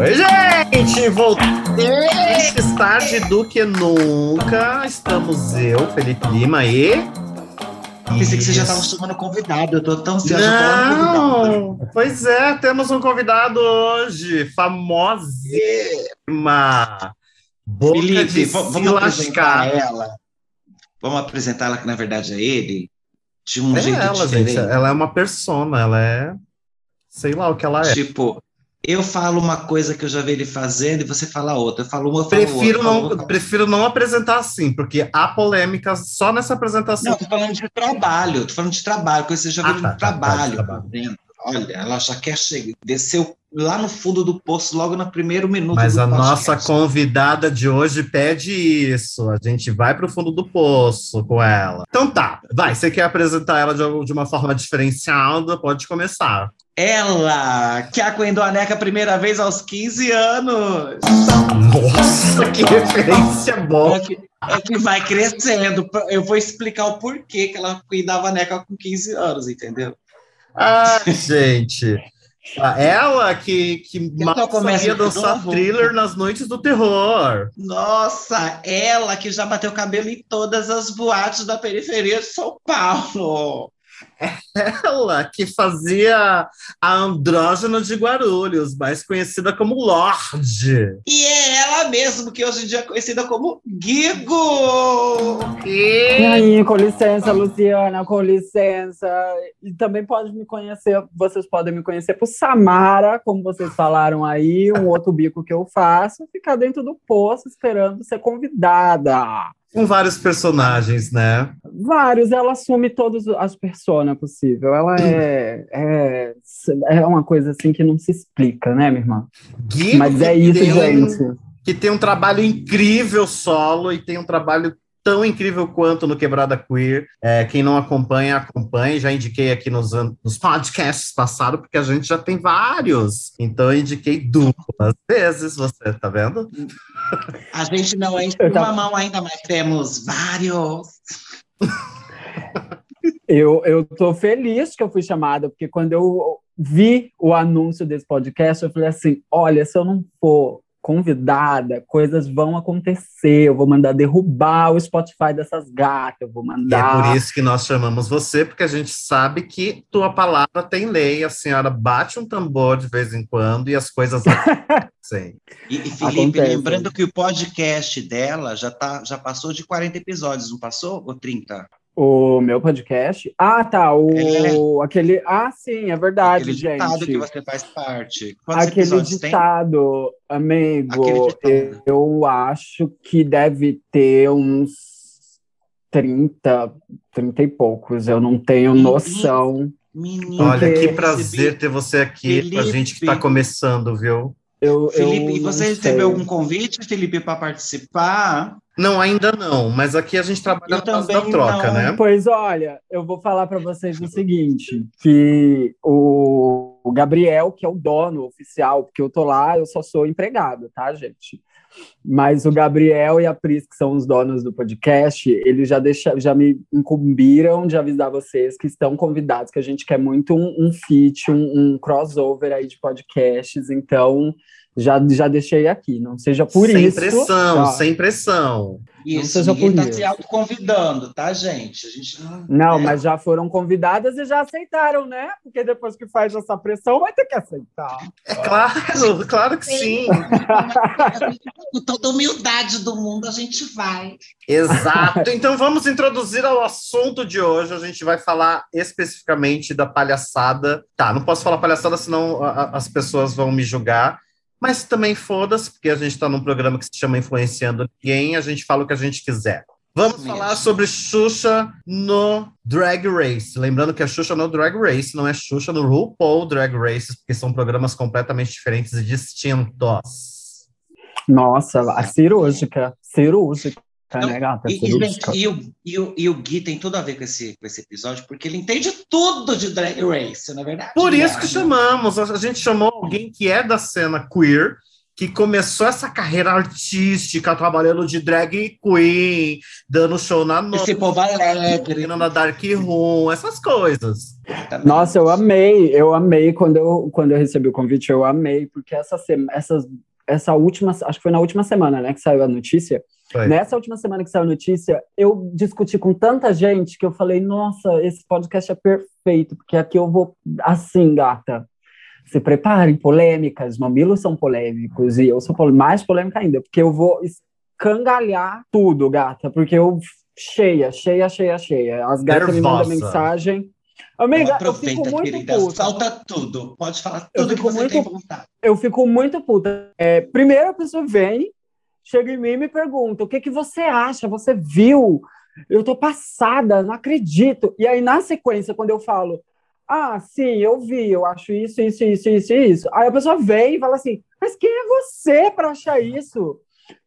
Oi, gente! Voltei! Tarde do que nunca, estamos eu, Felipe Lima e. Pensei que você já estava chamando convidado, eu tô tão ansiosa Não! Pois é, temos um convidado hoje, famosíssima! Boca Felipe, de vamos se apresentar lascar. ela. Vamos apresentar ela que na verdade é ele, de um É jeito ela, diferente. gente. Ela é uma persona, ela é. Sei lá o que ela é. Tipo, eu falo uma coisa que eu já vi ele fazendo e você fala outra. Eu falo uma, eu falo Prefiro outra. não, outra. prefiro não apresentar assim, porque há polêmicas só nessa apresentação. Não, tô falando de trabalho, tô falando de trabalho, coisa que você já Ah, viu tá, no tá, tá, trabalho. de trabalho. dentro. Olha, ela já quer chegar, desceu lá no fundo do poço logo no primeiro minuto Mas a nossa convidada de hoje pede isso. A gente vai para o fundo do poço com ela. Então tá, vai. Você quer apresentar ela de, de uma forma diferenciada? Pode começar. Ela, que acuendou a neca a primeira vez aos 15 anos. Nossa, que referência boa! É que, é que vai crescendo. Eu vou explicar o porquê que ela cuidava a neca com 15 anos, entendeu? Ah, gente. Ela que, que mal sabia dançar thriller nas noites do terror. Nossa, ela que já bateu cabelo em todas as boates da periferia de São Paulo. Ela que fazia a andrógena de Guarulhos, mais conhecida como Lorde. E é ela mesmo, que hoje em dia é conhecida como Guigo. E aí, com licença, Luciana, com licença. E também pode me conhecer, vocês podem me conhecer por Samara, como vocês falaram aí, um outro bico que eu faço, ficar dentro do poço esperando ser convidada. Com vários personagens, né? Vários, ela assume todas as personas possível. Ela é, é, é uma coisa assim que não se explica, né, minha irmã? Gui, Mas é que isso, tem um- gente. que tem um trabalho incrível solo e tem um trabalho tão incrível quanto no Quebrada Queer. É, quem não acompanha, acompanhe. Já indiquei aqui nos, nos podcasts passados, porque a gente já tem vários. Então, eu indiquei duas vezes, você tá vendo? A gente não é Eu tava- uma mão ainda, mas temos vários. Eu, eu tô feliz que eu fui chamada, porque quando eu vi o anúncio desse podcast, eu falei assim: olha, se eu não for convidada, coisas vão acontecer. Eu vou mandar derrubar o Spotify dessas gatas, eu vou E é mandar. por isso que nós chamamos você, porque a gente sabe que tua palavra tem lei. A senhora bate um tambor de vez em quando e as coisas acontecem. E, e Felipe, Acontece. lembrando que o podcast dela já, tá, já passou de 40 episódios, não passou? Ou 30? O meu podcast. Ah, tá. O, É. aquele. Ah, sim, é verdade, Aquele ditado gente. que você faz parte. Quantos Aquele episódios tem? ditado, amigo, Aquele ditado. eu acho que deve ter uns 30, 30 e poucos. Eu não tenho Menino, noção. Menino, Olha, que eu prazer ter você aqui, pra Felipe. gente que tá começando, viu? Eu, Felipe, eu e você recebeu sei. algum convite, Felipe, para participar? Não, ainda não, mas aqui a gente trabalha Eu na base da troca, não. né? Pois olha, eu vou falar para vocês o seguinte, que o, o Gabriel, que é o dono oficial, porque eu tô lá, eu só sou empregado, tá, gente? Mas o Gabriel e a Pris, que são os donos do podcast, eles já, deixa, já me incumbiram de avisar vocês que estão convidados, que a gente quer muito um, um feat, um, um crossover aí de podcasts, então já, já deixei aqui, não seja por sem isso. pressão, tá? sem pressão. Isso, seja ninguém por está isso. se autoconvidando, tá, gente? A gente não. Não, é. mas já foram convidadas e já aceitaram, né? Porque depois que faz essa pressão, vai ter que aceitar. É claro, claro que sim. Com toda humildade do mundo, a gente vai. Exato. Então vamos introduzir ao assunto de hoje. A gente vai falar especificamente da palhaçada. Tá, não posso falar palhaçada, senão a- a- as pessoas vão me julgar. Mas também foda-se, porque a gente está num programa que se chama Influenciando Ninguém, a gente fala o que a gente quiser. Vamos falar sobre Xuxa no Drag Race. Lembrando que é Xuxa no Drag Race, não é Xuxa no RuPaul Drag Race, porque são programas completamente diferentes e distintos. Nossa, a cirúrgica. Cirúrgica, Não, né, gata? E, e, gente, e o, e, o, e o Gui tem tudo a ver com esse, com esse episódio, porque ele entende tudo de Drag Race, não é verdade? Por isso que chamamos, a gente chamou alguém que é da cena queer, que começou essa carreira artística, trabalhando de drag queen, dando show na noite. Esse povo alegre. Na Dark Room, essas coisas. Nossa, eu amei, eu amei quando eu, quando eu recebi o convite, eu amei, porque essa, essas, essa última, acho que foi na última semana, né, que saiu a notícia. Foi. Nessa última semana que saiu a notícia, eu discuti com tanta gente que eu falei, nossa, esse podcast é perfeito, porque aqui eu vou assim, gata se preparem, polêmicas, mamilos são polêmicos, e eu sou mais polêmica ainda, porque eu vou escangalhar tudo, gata, porque eu cheia, cheia, cheia, cheia. As gatas me mandam mensagem. Amiga, Aproveita, eu fico muito querida, puta. Falta tudo. Pode falar tudo que você muito, tem vontade. Eu fico muito puta. É, primeiro a pessoa vem, chega em mim e me pergunta: o que, que você acha? Você viu? Eu tô passada, não acredito. E aí, na sequência, quando eu falo, ah, sim, eu vi, eu acho isso, isso, isso, isso, isso. Aí a pessoa vem e fala assim: mas quem é você para achar isso?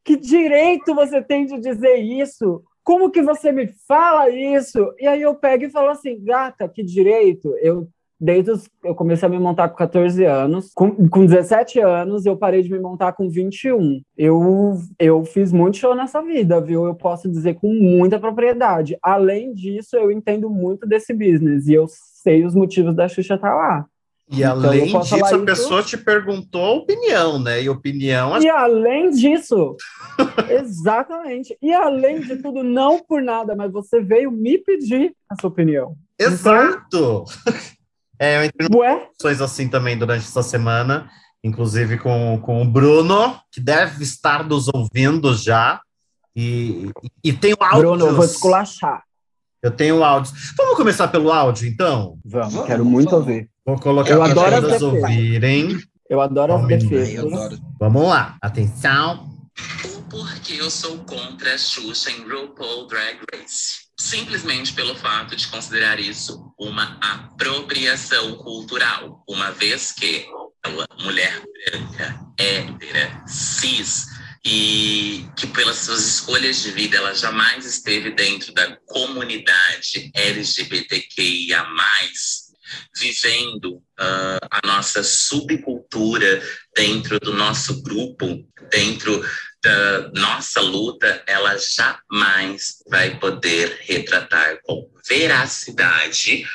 Que direito você tem de dizer isso? Como que você me fala isso? E aí eu pego e falo assim, gata, que direito? Eu desde os, eu comecei a me montar com 14 anos. Com, com 17 anos, eu parei de me montar com 21. Eu, eu fiz muito show nessa vida, viu? Eu posso dizer com muita propriedade. Além disso, eu entendo muito desse business e eu sei os motivos da Xuxa estar tá lá. E então, além disso, a isso... pessoa te perguntou a opinião, né? E opinião. E além disso, exatamente. E além de tudo, não por nada, mas você veio me pedir a sua opinião. Exato! Então... é, eu entrei em assim também durante essa semana, inclusive com, com o Bruno, que deve estar nos ouvindo já. E, e, tem o áudio. Bruno, eu vou esculachar. Eu tenho áudios. Vamos começar pelo áudio, então? Vamos, vamos quero muito vamos. ouvir. Vou colocar eu adoro as ouvirem. Eu adoro as defesas. Vamos lá, atenção. O porquê eu sou contra a Xuxa em RuPaul Drag Race. Simplesmente pelo fato de considerar isso uma apropriação cultural, uma vez que ela, mulher branca, hétera, cis, e que pelas suas escolhas de vida ela jamais esteve dentro da comunidade LGBTQIA+, vivendo uh, a nossa subcultura dentro do nosso grupo, dentro da nossa luta, ela jamais vai poder retratar com veracidade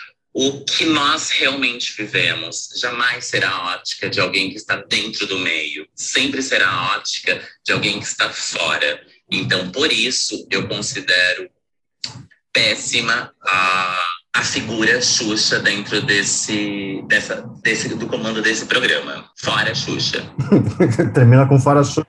o que nós realmente vivemos jamais será a ótica de alguém que está dentro do meio, sempre será a ótica de alguém que está fora. Então, por isso, eu considero péssima a, a figura Xuxa dentro desse, dessa, desse, do comando desse programa. Fora Xuxa. Termina com fora Xuxa.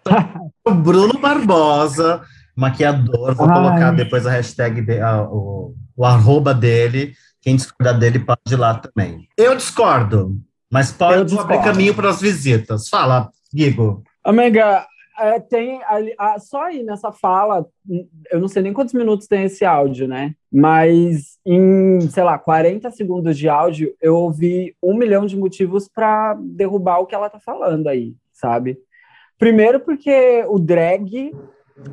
o Bruno Barbosa, maquiador, vou Ai. colocar depois a hashtag, de, a, o, o arroba dele quem discordar dele pode ir lá também. Eu discordo, mas pode abrir caminho para as visitas. Fala, Guigo. Amiga, é, tem ali, só aí nessa fala, eu não sei nem quantos minutos tem esse áudio, né? Mas em, sei lá, 40 segundos de áudio, eu ouvi um milhão de motivos para derrubar o que ela tá falando aí, sabe? Primeiro porque o drag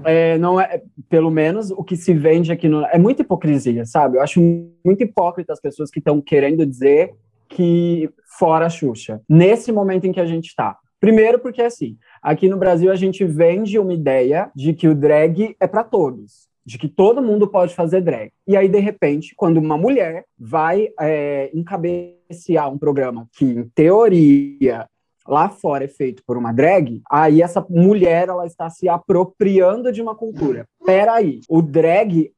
é, não é, pelo menos o que se vende aqui no, é muita hipocrisia, sabe? Eu acho muito hipócrita as pessoas que estão querendo dizer que fora a Xuxa, nesse momento em que a gente está. Primeiro porque assim, aqui no Brasil a gente vende uma ideia de que o drag é para todos, de que todo mundo pode fazer drag. E aí de repente, quando uma mulher vai é, encabecear um programa que em teoria lá fora é feito por uma drag, aí essa mulher ela está se apropriando de uma cultura. Peraí, o drag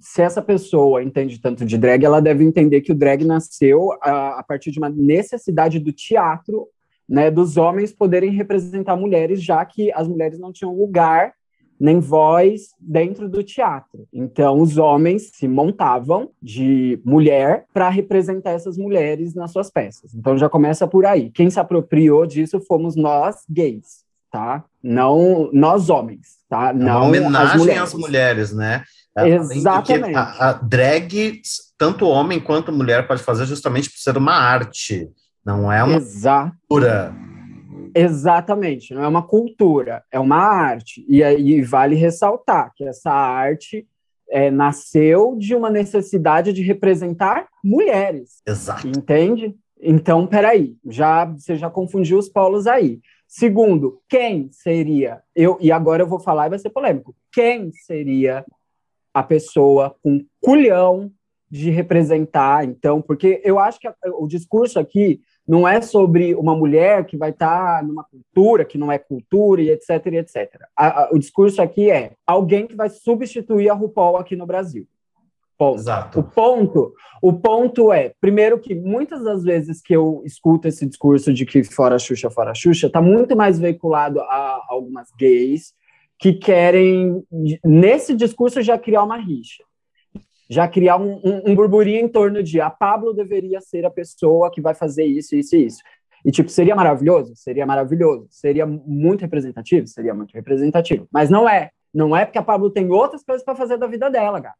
se essa pessoa entende tanto de drag, ela deve entender que o drag nasceu a, a partir de uma necessidade do teatro, né, dos homens poderem representar mulheres, já que as mulheres não tinham lugar nem voz dentro do teatro. Então, os homens se montavam de mulher para representar essas mulheres nas suas peças. Então, já começa por aí. Quem se apropriou disso fomos nós, gays, tá? Não nós, homens, tá? É não uma homenagem as mulheres. às mulheres, né? É, Exatamente. A, a drag, tanto homem quanto mulher, pode fazer justamente por ser uma arte. Não é uma cultura. Exatamente, não é uma cultura, é uma arte. E aí vale ressaltar que essa arte é, nasceu de uma necessidade de representar mulheres. Exato. Entende? Então, peraí, já, você já confundiu os polos aí. Segundo, quem seria? Eu e agora eu vou falar e vai ser polêmico. Quem seria a pessoa com culhão de representar? Então, porque eu acho que a, o discurso aqui não é sobre uma mulher que vai estar numa cultura que não é cultura e etc, e etc. A, a, o discurso aqui é alguém que vai substituir a RuPaul aqui no Brasil. Ponto. Exato. O ponto, o ponto é, primeiro que muitas das vezes que eu escuto esse discurso de que fora Xuxa, fora Xuxa, está muito mais veiculado a algumas gays que querem, nesse discurso, já criar uma rixa. Já criar um, um, um burburinho em torno de a Pablo deveria ser a pessoa que vai fazer isso, isso e isso. E, tipo, seria maravilhoso? Seria maravilhoso. Seria muito representativo? Seria muito representativo. Mas não é. Não é porque a Pablo tem outras coisas para fazer da vida dela, cara.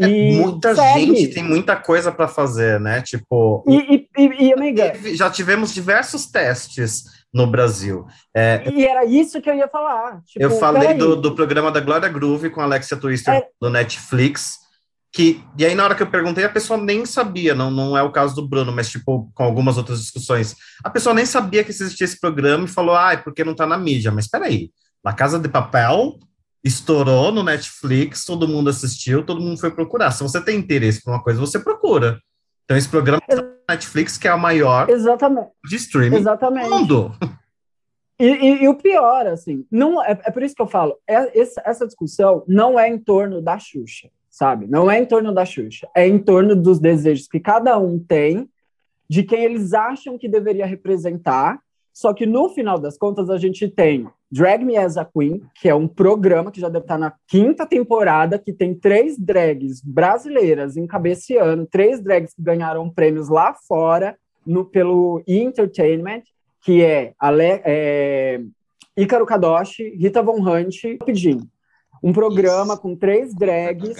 É, muita segue. gente tem muita coisa para fazer, né? Tipo. E, e, e, amiga. Já tivemos diversos testes no Brasil. É, e era isso que eu ia falar. Tipo, eu falei do, do, programa da Glória Groove com a Alexia Twister é... do Netflix. Que, e aí, na hora que eu perguntei, a pessoa nem sabia, não, não é o caso do Bruno, mas tipo, com algumas outras discussões, a pessoa nem sabia que existia esse programa e falou, ah, é porque não tá na mídia. Mas peraí, La Casa de Papel estourou no Netflix, todo mundo assistiu, todo mundo foi procurar. Se você tem interesse por uma coisa, você procura. Então, esse programa é da Netflix, que é o maior Exatamente. de streaming Exatamente. do mundo. E, e, e, o pior, assim, não é, é por isso que eu falo, é, essa, essa discussão não é em torno da Xuxa, sabe? Não é em torno da Xuxa, é em torno dos desejos que cada um tem, de quem eles acham que deveria representar, só que no final das contas a gente tem Drag Me As a Queen, que é um programa que já deve estar na quinta temporada, que tem três drags brasileiras encabeceando, três drags que ganharam prêmios lá fora no, pelo Entertainment, que é, Ale, é Ícaro Kadoshi, Rita Von Hunt e Pidin. Um programa Isso. com três drags,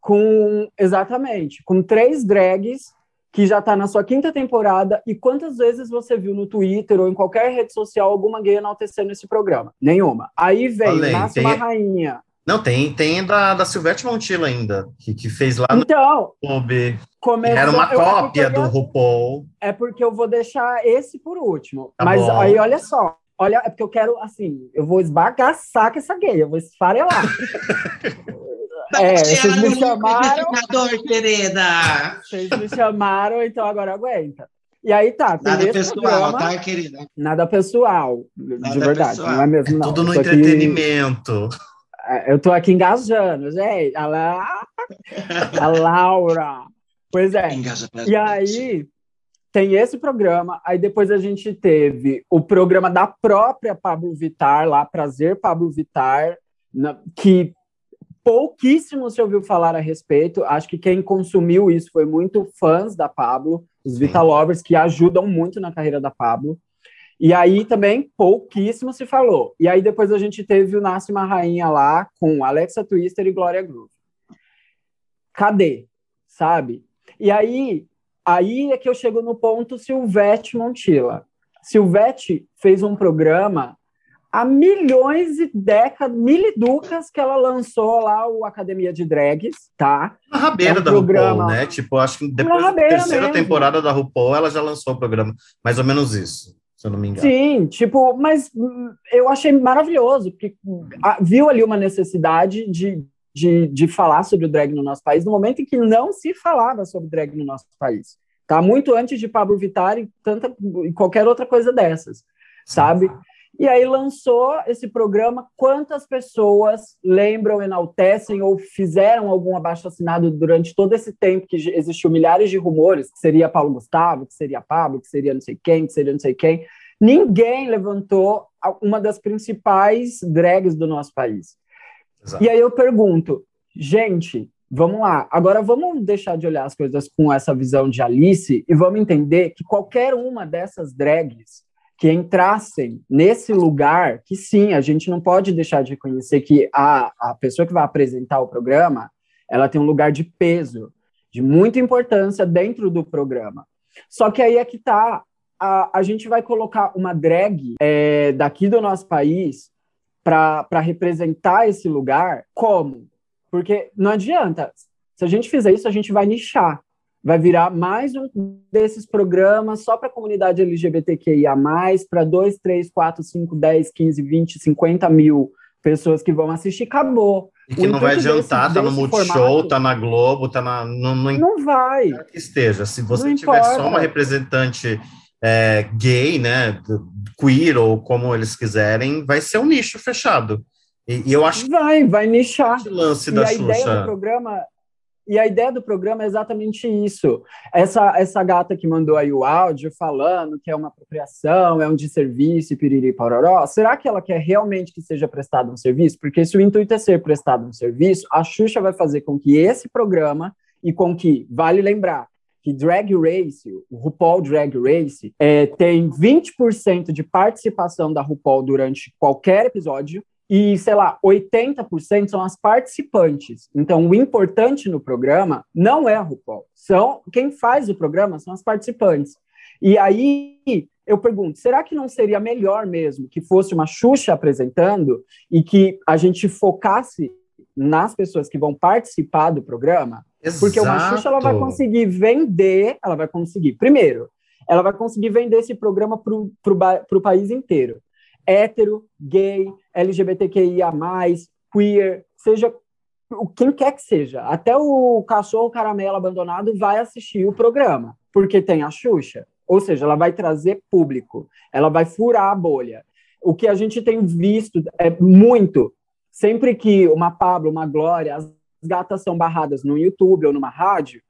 com exatamente, com três drags que já está na sua quinta temporada, e quantas vezes você viu no Twitter ou em qualquer rede social alguma gay enaltecendo esse programa? Nenhuma. Aí vem, Falei, nasce tem... uma rainha. Não, tem, tem da, da Silvete Montilla ainda, que, que fez lá no então, clube. Começou, Era uma cópia do RuPaul. É porque eu vou deixar esse por último. Tá Mas bom. aí, olha só. Olha, é porque eu quero, assim, eu vou esbagaçar com essa gay, eu vou esfarelar. É, vocês me chamaram. querida. Vocês me chamaram, então agora aguenta. E aí tá. Nada pessoal, programa, tá, querida? Nada pessoal, nada de verdade. Pessoal. Não é mesmo, não. É tudo no entretenimento. Aqui, eu tô aqui engajando, gente. A, La... a Laura. Pois é. E aí tem esse programa, aí depois a gente teve o programa da própria Pablo Vitar, lá, Prazer Pablo Vitar, na, que pouquíssimo se ouviu falar a respeito. Acho que quem consumiu isso foi muito fãs da Pablo, os Vita Lovers, que ajudam muito na carreira da Pablo. E aí também pouquíssimo se falou. E aí depois a gente teve o Nasce uma Rainha lá com Alexa Twister e Glória Groove. Cadê? Sabe? E aí, aí é que eu chego no ponto Silvete Montilla. Silvete fez um programa há milhões e décadas, miliducas que ela lançou lá o Academia de Drags, tá? Na rabeira é um da programa... RuPaul, né? Tipo, acho que depois da terceira mesmo. temporada da RuPaul, ela já lançou o programa. Mais ou menos isso, se eu não me engano. Sim, tipo, mas eu achei maravilhoso, porque viu ali uma necessidade de, de, de falar sobre o drag no nosso país, no momento em que não se falava sobre drag no nosso país. Tá? Muito antes de Pablo Vittar e, tanta, e qualquer outra coisa dessas, sabe? E aí lançou esse programa. Quantas pessoas lembram, enaltecem ou fizeram algum abaixo-assinado durante todo esse tempo que existiu milhares de rumores, que seria Paulo Gustavo, que seria Pablo, que seria não sei quem, que seria não sei quem. Ninguém levantou uma das principais drags do nosso país. E aí eu pergunto, gente, vamos lá, agora vamos deixar de olhar as coisas com essa visão de Alice e vamos entender que qualquer uma dessas drags que entrassem nesse lugar, que sim, a gente não pode deixar de reconhecer que a, a pessoa que vai apresentar o programa, ela tem um lugar de peso, de muita importância dentro do programa. Só que aí é que tá, a, a gente vai colocar uma drag é, daqui do nosso país para representar esse lugar, como? Porque não adianta, se a gente fizer isso, a gente vai nichar. vai virar mais um desses programas só para a comunidade LGBTQIA+, para 2, 3, 4, 5, 10, 15, 20, 50 mil pessoas que vão assistir, acabou. E que O não vai adiantar, desse- tá no Multishow, tá na Globo, tá na. Não, não Não vai. que esteja. Se você Não tiver só uma representante é, gay, né, queer, ou como eles quiserem, vai ser um nicho fechado. E, e eu acho que Vai, vai nichar. lance E da a ideia do Xuxa. programa e a ideia do programa é exatamente isso. Essa, essa gata que mandou aí o áudio falando que é uma apropriação, é um desserviço, piriri pororó, será que ela quer realmente que seja prestado um serviço? Porque se o intuito é ser prestado um serviço, a Xuxa vai fazer com que esse programa e com que, vale lembrar, que Drag Race, o RuPaul Drag Race, é, tem 20% de participação da RuPaul durante qualquer episódio, e, sei lá, 80% são as participantes. Então, o importante no programa não é a RuPaul. São, quem faz o programa são as participantes. E aí, eu pergunto, será que não seria melhor mesmo que fosse uma Xuxa apresentando e que a gente focasse nas pessoas que vão participar do programa? Porque uma Xuxa ela vai Exato. conseguir vender, ela vai conseguir, primeiro, ela vai conseguir vender esse programa para o país inteiro. Hétero, gay, LGBTQIA, queer, seja o quem quer que seja. Até o cachorro caramelo abandonado vai assistir o programa, porque tem a Xuxa. Ou seja, ela vai trazer público, ela vai furar a bolha. O que a gente tem visto é muito. Sempre que uma Pablo, uma Glória, as gatas são barradas no YouTube ou numa rádio,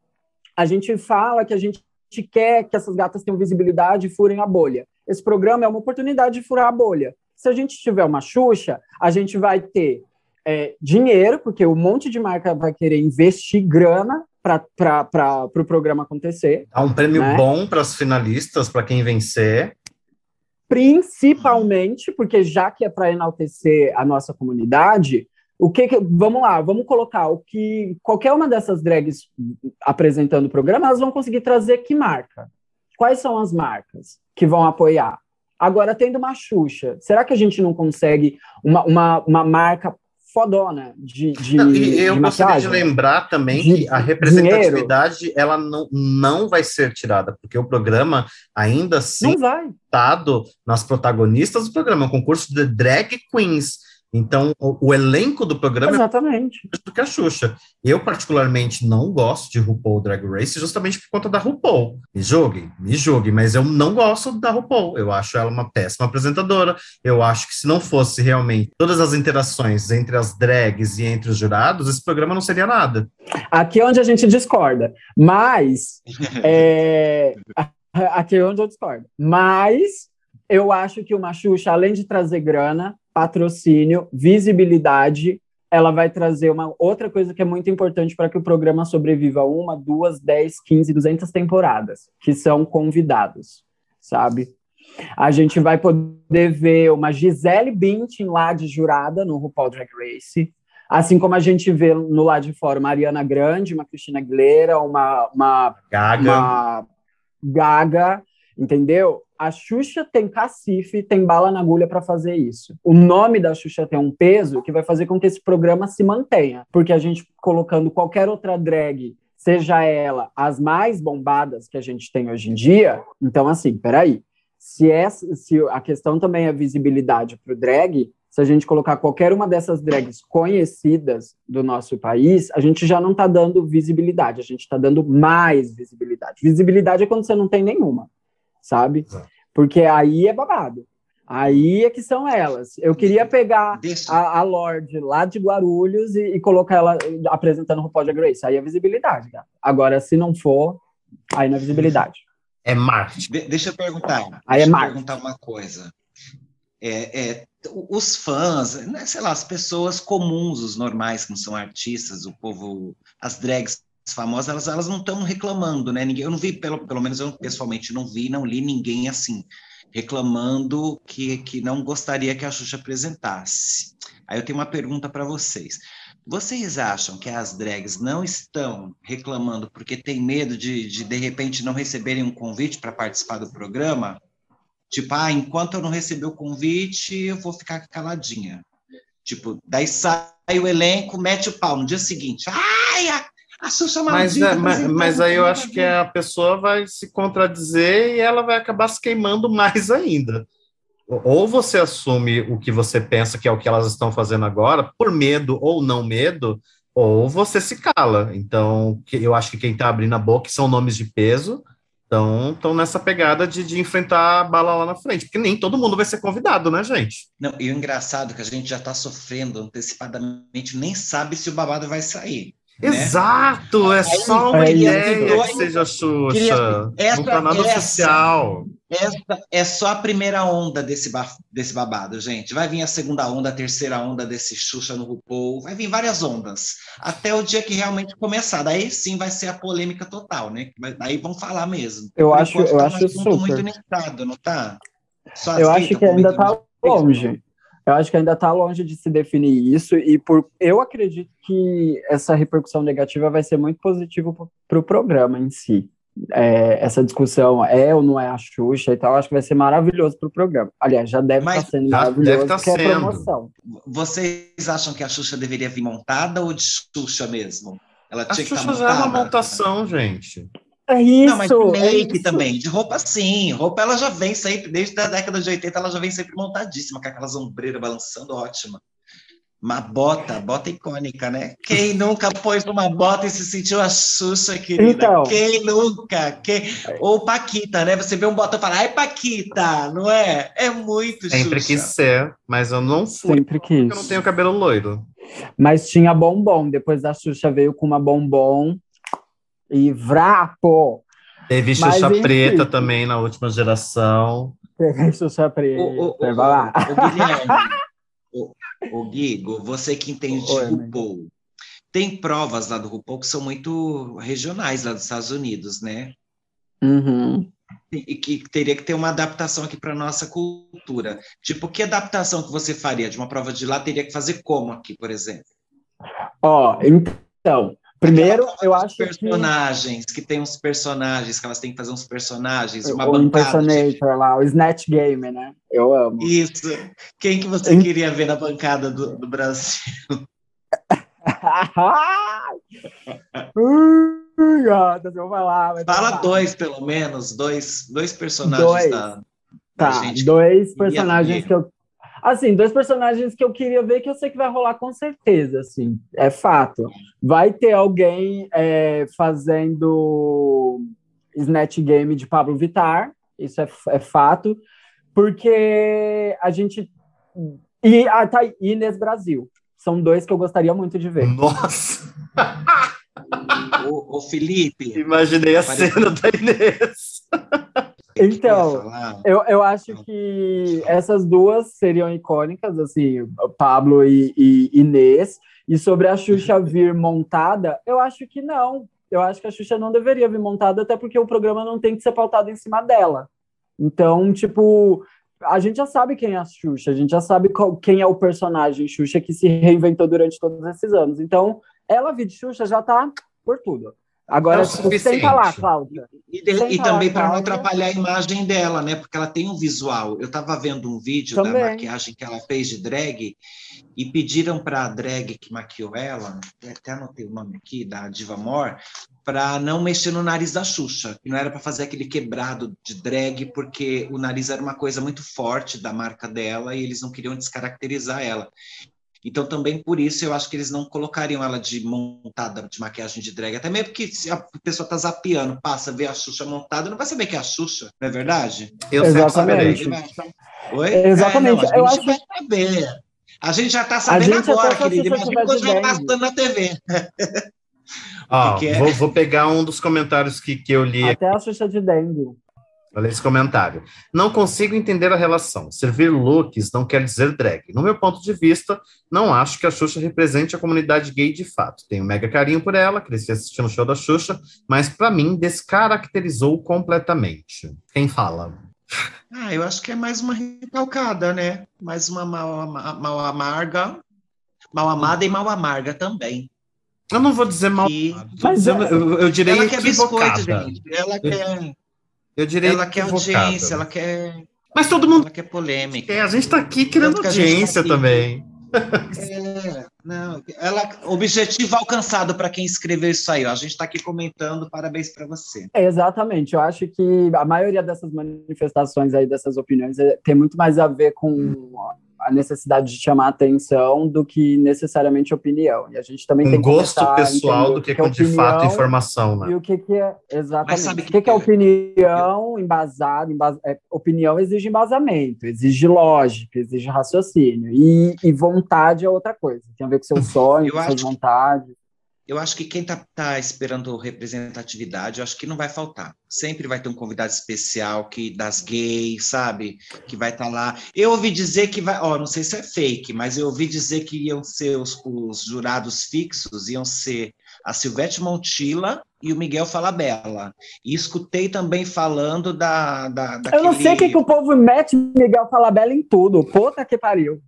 a gente fala que a gente quer que essas gatas tenham visibilidade e furem a bolha. Esse programa é uma oportunidade de furar a bolha. Se a gente tiver uma Xuxa, a gente vai ter é, dinheiro, porque um monte de marca vai querer investir grana para o pro programa acontecer, Dá um prêmio né? bom para as finalistas, para quem vencer. principalmente porque já que é para enaltecer a nossa comunidade, o que, que- vamos lá, vamos colocar o que qualquer uma dessas drags apresentando o programa, elas vão conseguir trazer que marca? Quais são as marcas que vão apoiar? Agora, tendo uma Xuxa, será que a gente não consegue uma, uma, uma marca fodona de, de, Não, e eu de gostaria de lembrar também De que a representatividade ela não, não vai ser tirada, porque o programa ainda assim Não vai. nas protagonistas do programa, é um concurso de drag queens. Então, o, o elenco do programa é Exatamente. mais do que a Xuxa. Eu, particularmente, não gosto de RuPaul Drag Race justamente por conta da RuPaul. Me julguem, me julguem, mas eu não gosto da RuPaul. Eu acho ela uma péssima apresentadora. Eu acho que se não fosse realmente todas as interações entre as drags e entre os jurados, esse programa não seria nada. Aqui é onde a gente discorda. Mas é, aqui é onde eu discordo. Mas eu acho que uma Xuxa, além de trazer grana, patrocínio, visibilidade, ela vai trazer uma outra coisa que é muito importante para que o programa sobreviva uma, duas, dez, quinze, duzentas temporadas, que são convidados, sabe? A gente vai poder ver uma Gisele Bündchen lá de jurada no RuPaul Drag Race, assim como a gente vê no lado de fora uma Ariana Grande, uma Cristina Aguilera, uma, uma Gaga. uma gaga, entendeu? A Xuxa tem cacife, tem bala na agulha para fazer isso. O nome da Xuxa tem um peso que vai fazer com que esse programa se mantenha, porque a gente colocando qualquer outra drag, seja ela as mais bombadas que a gente tem hoje em dia, então assim, peraí, se, essa, se a questão também é visibilidade para o drag, se a gente colocar qualquer uma dessas drags conhecidas do nosso país, a gente já não está dando visibilidade, a gente está dando mais visibilidade. Visibilidade é quando você não tem nenhuma, sabe? Exato. Porque aí é babado. Aí é que são elas. Eu queria pegar a, a Lorde lá de Guarulhos e, e colocar ela apresentando o RuPaul Drag Race. Aí é visibilidade, cara. Agora, se não for, aí não é visibilidade. É marketing. de- deixa eu perguntar. Aí é deixa eu marketing. perguntar uma coisa. É, é, os fãs, né, sei lá, as pessoas comuns, os normais que não são artistas, o povo, as drags famosas, elas, elas não estão reclamando, né? Ninguém, eu não vi, pelo, pelo menos eu pessoalmente não vi, não li ninguém assim, reclamando que, que não gostaria que a Xuxa apresentasse. Aí eu tenho uma pergunta para vocês. Vocês acham que as drags não estão reclamando porque tem medo de, de, de repente, não receberem um convite para participar do programa? Tipo, ah, enquanto eu não receber o convite, eu vou ficar caladinha. Tipo, daí sai o elenco, mete o pau. No dia seguinte, ai, a, Mas, maldita é, mas, mas aí eu acho que a pessoa vai se contradizer e ela vai acabar se queimando mais ainda. Ou você assume o que você pensa que é o que elas estão fazendo agora, por medo ou não medo, ou você se cala. Então, que- eu acho que quem está abrindo a boca são nomes de peso, então estão nessa pegada de, de enfrentar a bala lá na frente, porque nem todo mundo vai ser convidado, né, gente? Não, e o engraçado é que a gente já está sofrendo antecipadamente, nem sabe se o babado vai sair. Né? Exato, é só uma é isso. ideia que seja Xuxa. Queria- essa- não tá nada essa- oficial. Essa é só a primeira onda desse, ba- desse babado, gente. Vai vir a segunda onda, a terceira onda desse Xuxa no RuPaul, vai vir várias ondas, até o dia que realmente começar. Daí sim vai ser a polêmica total, né? Daí vão falar mesmo. Eu Por acho- enquanto, eu tá um acho assunto super. muito iniciado, não tá? Só Eu acho que ainda isso. longe. Eu acho que ainda está longe de se definir isso, e por eu acredito que essa repercussão negativa vai ser muito positiva para o programa em si. É, essa discussão é ou não é a Xuxa e tal, acho que vai ser maravilhoso para o programa. Aliás, já deve estar sendo já maravilhoso, deve tá porque é sendo. promoção. Vocês acham que a Xuxa deveria vir montada ou de Xuxa mesmo? Ela A tinha que Xuxa estar já é uma montada? montação, gente. É isso, Não, mas de é make isso. também, de roupa sim. Roupa ela já vem sempre, desde a década de 80, ela já vem sempre montadíssima, com aquelas ombreiras balançando, ótima. Uma bota, bota icônica, né? Quem nunca pôs uma bota e se sentiu a Xuxa, querida? Então. Quem nunca? Quem... Ou Paquita, né? Você vê um botão e fala, ai, Paquita, não é? É muito Sempre Xuxa. quis ser, mas eu não fui, Sempre porque eu não quis. tenho cabelo loiro. Mas tinha bombom. Depois da Xuxa veio com uma bombom e vrapo. Teve Mas, Xuxa enfim. preta também na última geração. Teve Xuxa preta. O, o, vai lá. o, o Guilherme, o, o Guigo, você que entende de Oi, amigo. RuPaul, tem provas lá do RuPaul que são muito regionais lá dos Estados Unidos, né? Uhum. E que teria que ter uma adaptação aqui para nossa cultura. Tipo, que adaptação que você faria de uma prova de lá teria que fazer como aqui, por exemplo? Ó, então, primeiro eu acho que personagens, que... tem uns personagens, que elas têm que fazer uns personagens, uma o bancada. de- impersonator lá, o Snatch Game, né? Eu amo. Isso. Quem que você queria ver na bancada do, do Brasil? Ui, gata, eu vou falar. Fala falar. dois, pelo menos, dois, dois personagens Dois. da, Tá, gente. dois personagens que eu. Assim, dois personagens que eu queria ver que eu sei que vai rolar com certeza, assim, é fato. Vai ter alguém é, fazendo Snatch Game de Pablo Vittar, isso é, é fato, porque a gente. E ah, tá, aí, Inês Brasil. São dois que eu gostaria muito de ver. Nossa, O, o Felipe. imaginei a Parece- cena da Inês. Então, eu eu acho que essas duas seriam icônicas, assim, Pablo e, e Inês. E sobre a Xuxa vir montada, eu acho que não. Eu acho que a Xuxa não deveria vir montada, até porque o programa não tem que ser pautado em cima dela. Então, tipo, a gente já sabe quem é a Xuxa, a gente já sabe qual- quem é o personagem Xuxa que se reinventou durante todos esses anos. Então, ela vir de Xuxa já tá por tudo. Agora, É tipo, senta lá. Cláudia. E, de- e também para não atrapalhar a imagem dela, né? Porque ela tem um visual. Eu estava vendo um vídeo Também. da maquiagem que ela fez de drag e pediram para a drag que maquiou ela, até anotei o nome aqui, da Diva More, para não mexer no nariz da Xuxa. que Não era para fazer aquele quebrado de drag, porque o nariz era uma coisa muito forte da marca dela e eles não queriam descaracterizar ela. Então, também por isso, eu acho que eles não colocariam ela de montada de maquiagem de drag. Até mesmo porque se a pessoa tá zapeando, passa, vê a Xuxa montada, não vai saber que é a Xuxa, não é verdade? Eu Exatamente. Oi? Exatamente, É, não, eu a gente acho- vai saber. A gente já tá sabendo gente agora, querido. Imagina quando já passando na TV. É? vou, vou pegar um dos comentários que, que eu li Até a Xuxa de dengue. Olha esse comentário. Não consigo entender a relação. Servir looks não quer dizer drag. No meu ponto de vista, não acho que a Xuxa represente a comunidade gay de fato. Tenho mega carinho por ela, cresci assistindo o show da Xuxa, mas para mim descaracterizou completamente. Quem fala? Ah, eu acho que é mais uma recalcada, né? Mais uma mal, mal amarga. Mal amada e mal amarga também. Eu não vou dizer mal. Que- Mas dizendo- é- eu, eu direi ela quer biscoito, gente. Ela quer, Eu direi ela quer equivocada. audiência, ela quer, Mas todo mundo ela quer polêmica. quer. A gente tá aqui querendo que gente audiência tá aqui. também. É, Não, ela, objetivo alcançado para quem escreveu isso aí. Ó. A gente está aqui comentando, parabéns para você. É, exatamente. Eu acho que a maioria dessas manifestações aí, dessas opiniões, é, tem muito mais a ver com a necessidade de chamar atenção do que necessariamente opinião. E a gente também um tem que gosto pessoal do que, que é de fato informação, né? E o que, que é exatamente? o que, que, é opinião embasada? Embas, é, opinião exige embasamento, exige lógica, exige raciocínio. E, e vontade é outra coisa. Tem a ver com seu sonho, com suas vontades eu acho que quem está tá esperando representatividade, eu acho que não vai faltar. Sempre vai ter um convidado especial que das gays, sabe? Que vai estar tá lá. Eu ouvi dizer que vai, ó, não sei se é fake, mas eu ouvi dizer que iam ser os, os jurados fixos, iam ser a Silvete Montilla e o Miguel Falabella. E escutei também falando da. da daquele... Eu não sei o que, que o povo mete Miguel Falabella em tudo. Puta que pariu.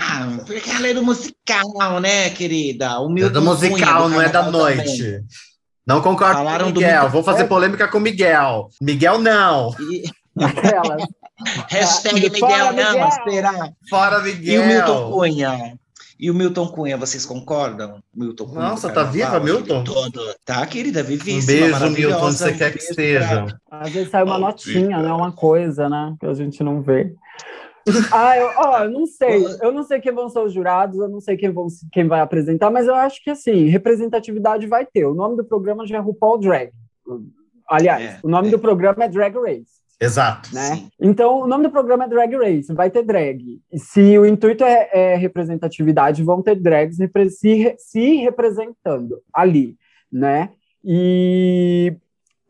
Ah, porque ela é do musical, né, querida? O é do musical, Cunha, do não é da noite. Também. Não concordo Falaram com Miguel. Vou fazer polêmica com Miguel. Miguel, não. E... Hashtag Miguel, não, será? Fora Miguel. E o Milton Cunha? E o Milton Cunha, vocês concordam? Milton Cunha, Nossa, tá viva, Milton? Todo. Tá, querida, vivíssima. Um beijo, Milton, onde você quer que esteja. Às vezes sai uma oh, notinha, né? Uma coisa, né? Que a gente não vê. Ah, eu, ó, eu não sei. Eu não sei quem vão ser os jurados, eu não sei quem, vão, quem vai apresentar, mas eu acho que assim, representatividade vai ter. O nome do programa já é RuPaul Drag. Aliás, é, o nome é. do programa é Drag Race. Exato. Né? Então, o nome do programa é Drag Race, vai ter drag. E se o intuito é, é representatividade, vão ter drags se, se representando ali, né? E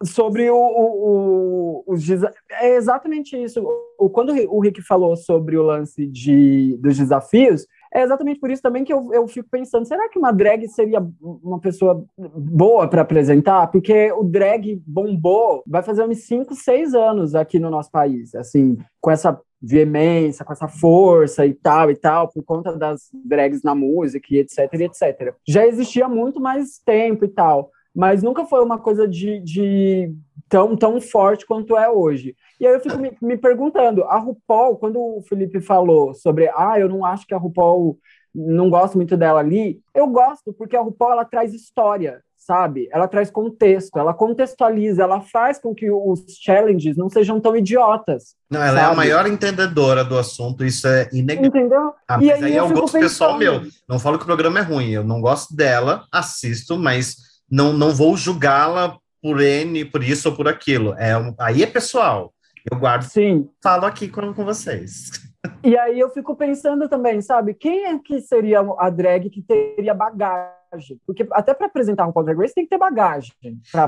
sobre o, o, o, os é exatamente isso. O, quando o Rick falou sobre o lance de, dos desafios, é exatamente por isso também que eu, eu fico pensando: será que uma drag seria uma pessoa boa para apresentar? Porque o drag bombou, vai fazer uns 5, 6 anos aqui no nosso país, assim, com essa veemência, com essa força e tal e tal, por conta das drags na música e etc, e etc. Já existia muito mais tempo e tal mas nunca foi uma coisa de, de tão, tão forte quanto é hoje. E aí eu fico me, me, perguntando, a RuPaul, quando o Felipe falou sobre, ah, eu não acho que a RuPaul, não gosto muito dela ali, eu gosto, porque a RuPaul, ela traz história, sabe? Ela traz contexto, ela contextualiza, ela faz com que os challenges não sejam tão idiotas. Não, ela sabe? é a maior entendedora do assunto, isso é inegável. Entendeu? Ah, mas aí, aí é um gosto pensando... pessoal meu. Não falo que o programa é ruim, eu não gosto dela, assisto, mas não, não vou julgá-la por N, por isso ou por aquilo. É, aí é pessoal. Eu guardo. Sim. Falo aqui com, com vocês. E aí eu fico pensando também, sabe? Quem é que seria a drag que teria bagagem? Porque até para apresentar um Drag Race tem que ter bagagem.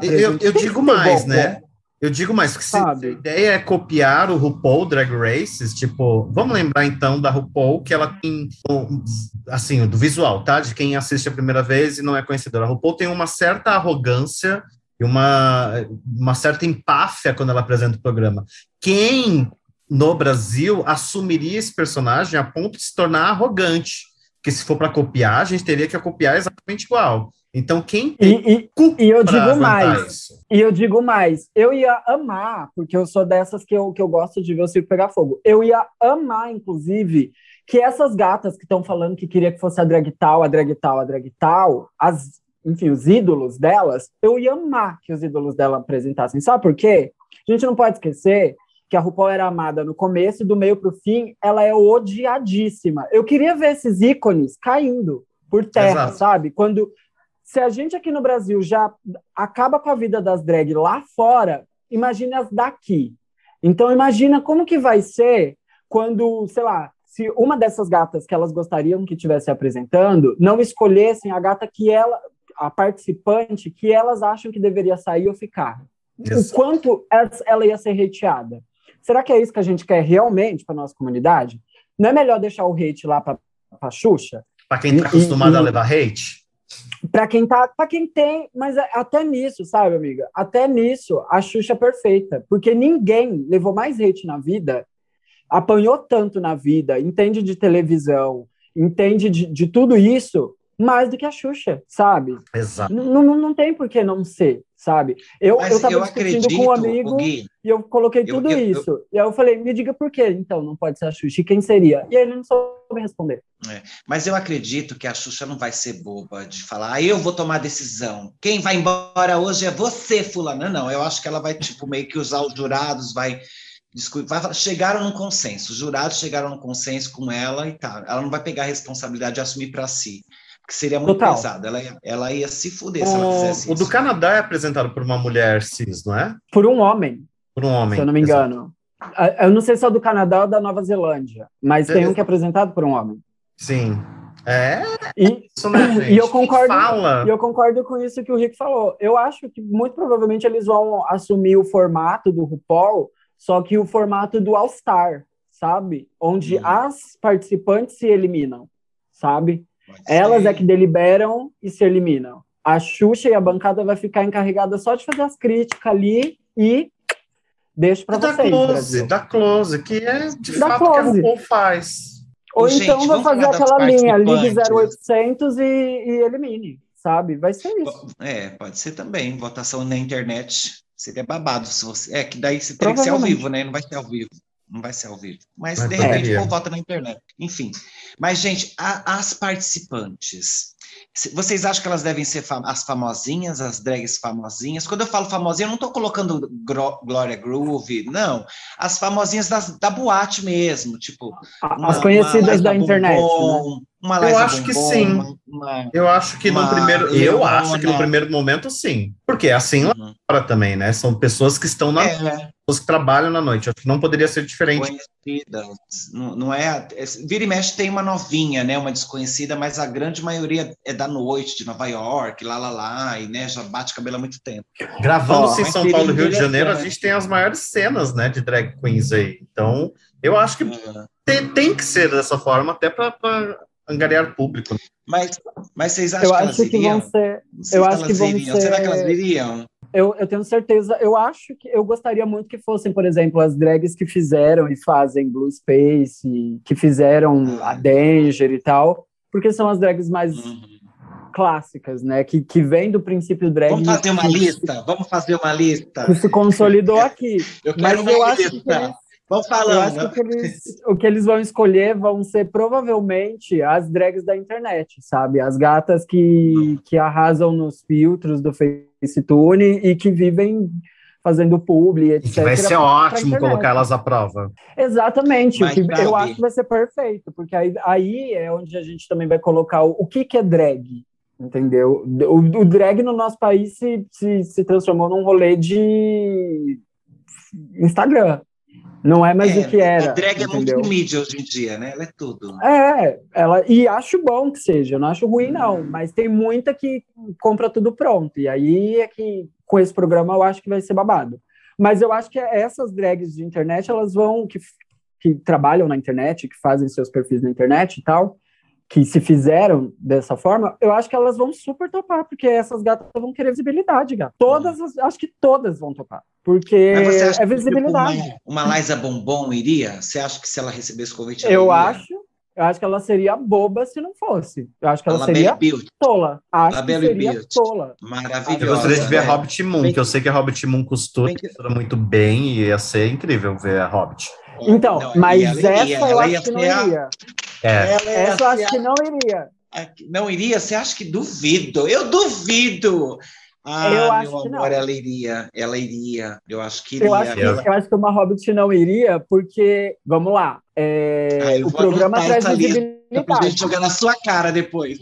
Eu, eu digo mais, né? Eu digo mais, que se a ideia é copiar o RuPaul Drag Races, tipo, vamos lembrar então da RuPaul, que ela tem, assim, do visual, tá? De quem assiste a primeira vez e não é conhecedora. A RuPaul tem uma certa arrogância e uma, uma certa empáfia quando ela apresenta o programa. Quem no Brasil assumiria esse personagem a ponto de se tornar arrogante? Porque se for para copiar, a gente teria que copiar exatamente igual. Então, quem e, e, e eu digo mais, isso? e eu digo mais, eu ia amar, porque eu sou dessas que eu, que eu gosto de ver o circo pegar fogo. Eu ia amar, inclusive, que essas gatas que estão falando que queria que fosse a drag tal, a drag tal, a drag tal, as, enfim, os ídolos delas, eu ia amar que os ídolos dela apresentassem. Sabe por quê? A gente não pode esquecer que a RuPaul era amada no começo e do meio para o fim, ela é odiadíssima. Eu queria ver esses ícones caindo por terra, Exato. sabe? Quando se a gente aqui no Brasil já acaba com a vida das drag lá fora, imagine as daqui. Então imagina como que vai ser quando, sei lá, se uma dessas gatas que elas gostariam que estivesse apresentando não escolhessem a gata que ela, a participante que elas acham que deveria sair ou ficar. Isso. O quanto ela ia ser hateada. Será que é isso que a gente quer realmente para nossa comunidade? Não é melhor deixar o hate lá para a Xuxa? Para quem está acostumado e, a levar hate? Para quem tá, para quem tem, mas é, até nisso, sabe, amiga? Até nisso, a Xuxa é perfeita, porque ninguém levou mais hate na vida, apanhou tanto na vida, entende de televisão, entende de, de tudo isso mais do que a Xuxa, sabe? Exato. Não, não, não tem por que não ser, sabe? Eu, Mas eu tava eu discutindo acredito, com um amigo Gui, e eu coloquei Eu- tudo eu- isso. E aí eu falei, me diga por que então não pode ser a Xuxa? E quem seria? E aí ele não soube responder. Mas eu acredito que a Xuxa não vai ser boba de falar, ah, eu vou tomar decisão. Quem vai embora hoje é você, fulana. Não, eu acho que ela vai, tipo, meio que usar os jurados, vai falar- chegaram num consenso, os jurados chegaram num consenso com ela e tá. Ela não vai pegar a responsabilidade de assumir para si. Porque seria muito Total. pesado. Ela ia, ela ia se fuder se ela O, fizesse o do isso. Canadá é apresentado por uma mulher cis, não é? Por um homem, Por um homem. se eu não me Exato. engano. Ah, Eu não sei se é o do Canadá ou da Nova Zelândia, mas tem um que é apresentado por um homem. Sim. É E, isso, né, gente? E eu concordo- Fala. e eu concordo com isso que o Rick falou. Eu acho que muito provavelmente eles vão assumir o formato do RuPaul, só que o formato do All-Star, sabe? Onde Hum. as participantes se eliminam, sabe? Elas é que deliberam e se eliminam. A Xuxa e a bancada vai ficar encarregada só de fazer as críticas ali e deixo para da vocês. close, Brasil. da close, que é de Da fato o que close. RuPaul faz. Ou Gente, então vai vamos fazer aquela linha, ligue participantes. 0800 e, e elimine, sabe? Vai ser isso. É, pode ser também. Votação na internet seria babado se você. É que daí você teria que ser ao vivo, né? Não vai ser ao vivo. Não vai ser ao vivo. Mas, Mas de repente, poderia. o povo vota na internet. Enfim. Mas, gente, a- as participantes. Vocês acham que elas devem ser fam- as famosinhas, as drags famosinhas? Quando eu falo famosinha, eu não estou colocando Gro- Glória Groove, não. As famosinhas das- da boate mesmo, tipo. Uma- As uma conhecidas Liza da internet, né? Uma Eu acho que Bombom, sim. uma- uma- Eu acho que no primeiro. Eu acho que no primeiro momento, sim. Porque é assim lá Uhum. fora também, né? São pessoas que estão na É, pessoas que trabalham na noite. Acho que não poderia ser diferente. conhecidas. Não, não é, é- Vira e mexe tem uma novinha, né? Uma desconhecida, mas a grande maioria é da noite, de Nova York, lá, lá, lá, e né, já bate cabelo há muito tempo. Gravando-se em São Paulo Rio de Janeiro, a interessante. gente tem as maiores cenas, né, de drag queens aí. Então, eu acho que É. tem, tem que ser dessa forma, até para angariar público. Mas, mas vocês acham Eu que elas acho que iriam? vão ser. Eu acho elas que vão iriam. Será que elas ser- viriam? Eu, eu tenho certeza. Eu acho que eu gostaria muito que fossem, por exemplo, as drags que fizeram e fazem Blue Space, que fizeram a Danger e tal, porque são as drags mais Uhum. clássicas, né? Que, que vem do princípio drag. Vamos fazer uma lista? Vamos fazer uma lista? Que se consolidou aqui. Eu Mas quero eu uma acho que Vamos eu falando. acho que eles, o que eles vão escolher vão ser provavelmente as drags da internet, sabe? As gatas que, que arrasam nos filtros do FaceTune e que vivem fazendo publi, E etc. que vai ser pra ótimo internet. colocar elas à prova. Exatamente, Mas, que eu acho que vai ser perfeito, porque aí, aí é onde a gente também vai colocar o, o que, que é drag, entendeu? O, o drag no nosso país se, se, se transformou num rolê de Instagram. Não é mais É, o que era. A drag é entendeu? multimídia hoje em dia, né? Ela é tudo. É, ela, e acho bom que seja, eu não acho ruim, não, mas tem muita que compra tudo pronto. E aí é que com esse programa eu acho que vai ser babado. Mas eu acho que essas drags de internet, elas vão, que, que trabalham na internet, que fazem seus perfis na internet e tal, que se fizeram dessa forma, eu acho que elas vão super topar, porque essas gatas vão querer visibilidade, gato. Todas, as- acho que todas vão topar, porque Mas você acha é que, visibilidade. tipo, uma, uma Liza Bombom iria? Você acha que se ela recebesse convite, ela Eu iria? acho, eu acho que ela seria boba se não fosse. Eu acho que ela seria Beauty, tola. Acho que Labelle seria Beauty. tola. maravilhosa. Eu gostaria de ver a? Hobbit Moon, Bem que eu sei que a Hobbit Moon costura, Bem que- costura muito bem e ia ser incrível ver a Hobbit. Então, Não, mas ela essa iria, eu ela acho ia que não a- iria. É, Ela ia Essa eu acho ser que não iria. Não iria? Você acha que duvido? Eu duvido! Ah, Eu meu acho que amor, não. ela iria. Ela iria. Eu acho que iria. Eu acho que, Eu- eu acho que uma Hobbit não iria, porque, vamos lá, é, Ah, o programa traz Pra gente visibilidade. jogar na sua cara depois.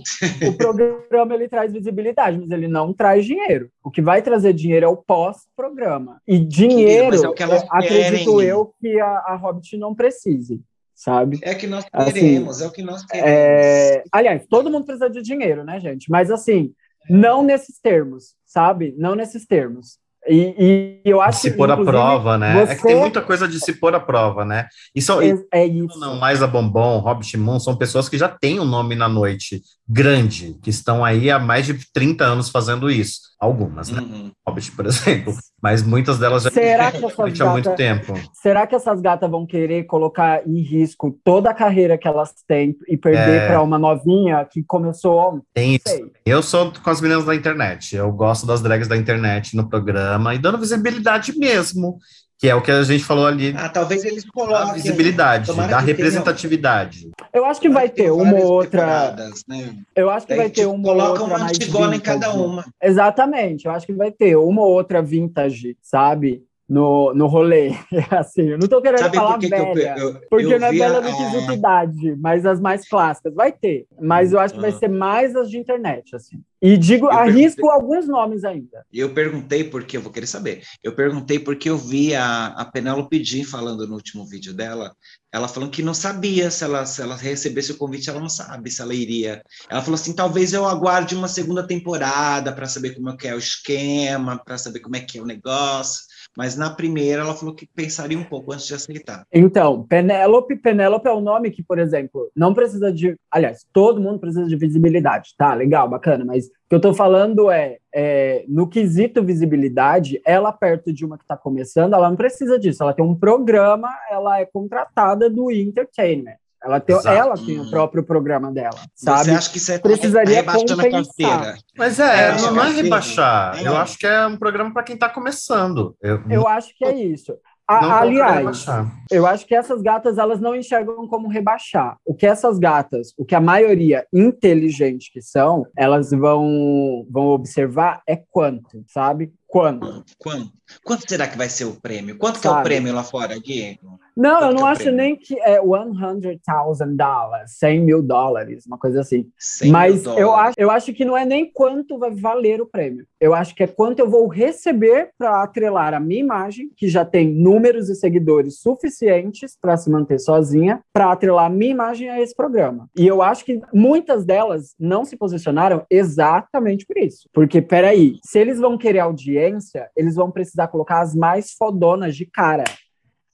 O programa ele traz visibilidade, mas ele não traz dinheiro. O que vai trazer dinheiro é o pós-programa. E dinheiro, é o que elas é, acredito querem. eu que a, a Hobbit não precise, sabe? É que nós Assim, queremos, é o que nós queremos. É, aliás, todo mundo precisa de dinheiro, né, gente? Mas assim, não nesses termos, sabe? Não nesses termos. E, e eu acho se pôr à prova, né? Você... É que tem muita coisa de se pôr à prova, né? E são, é, é isso. Não, mais a Bombom, Rob Shimon, são pessoas que já têm um nome na noite grande, que estão aí há mais de 30 anos fazendo isso. Algumas, né? Uhum. Hobbit, por exemplo. Mas muitas delas já será que essas gata, há muito tempo. Será que essas gatas vão querer colocar em risco toda a carreira que elas têm e perder é... para uma novinha que começou ontem? Tem isso. Eu sou com as meninas da internet. Eu gosto das drags da internet no programa e dando visibilidade mesmo que é o que a gente falou ali. Ah, talvez eles coloquem. A visibilidade, da representatividade. Eu acho que vai, ter uma outra. Né? Eu acho que vai ter uma coloca outra. uma Antigona em cada uma. Exatamente, eu acho que vai ter uma outra vintage, sabe? No, no rolê. assim, eu não estou querendo Sabe falar por que velha, que eu, eu, porque eu não é bela do quesito idade, mas as mais clássicas. Vai ter, mas eu acho que vai ser mais as de internet, assim. E digo, eu arrisco alguns nomes ainda. Eu perguntei porque, eu vou querer saber, eu perguntei porque eu vi a, a Penélope Jean falando no último vídeo dela, ela falando que não sabia se ela, se ela recebesse o convite, ela não sabe se ela iria. Ela falou assim, talvez eu aguarde uma segunda temporada para saber como é que é o esquema, para saber como é que é o negócio mas na primeira ela falou que pensaria um pouco antes de aceitar. Então, Penélope, Penélope é um nome que, por exemplo, não precisa de. Aliás, todo mundo precisa de visibilidade. Tá, legal, bacana, mas o que eu estou falando é, é, no quesito visibilidade, ela perto de uma que está começando, ela não precisa disso. Ela tem um programa, ela é contratada do entertainment. Ela tem, ela tem o próprio programa dela, sabe? Você acha que você é precisaria compensar? Mas é, é não, não é rebaixar. É. Eu acho que é um programa para quem está começando. Eu, eu acho que é isso. A, aliás, eu acho que essas gatas elas não enxergam como rebaixar. O que essas gatas, o que a maioria inteligente que são, elas vão vão observar é quanto, sabe? Quando? Quanto? Quanto será que vai ser o prêmio? Quanto que é o prêmio lá fora, Gui? Não, eu não acho prêmio? nem que é 100,000 dólares, 100 mil dólares, uma coisa assim. Mas eu acho, eu acho que não é nem quanto vai valer o prêmio. Eu acho que é quanto eu vou receber para atrelar a minha imagem, que já tem números e seguidores suficientes para se manter sozinha, para atrelar a minha imagem a esse programa. E eu acho que muitas delas não se posicionaram exatamente por isso. Porque, peraí, se eles vão querer audiência, eles vão precisar colocar as mais fodonas de cara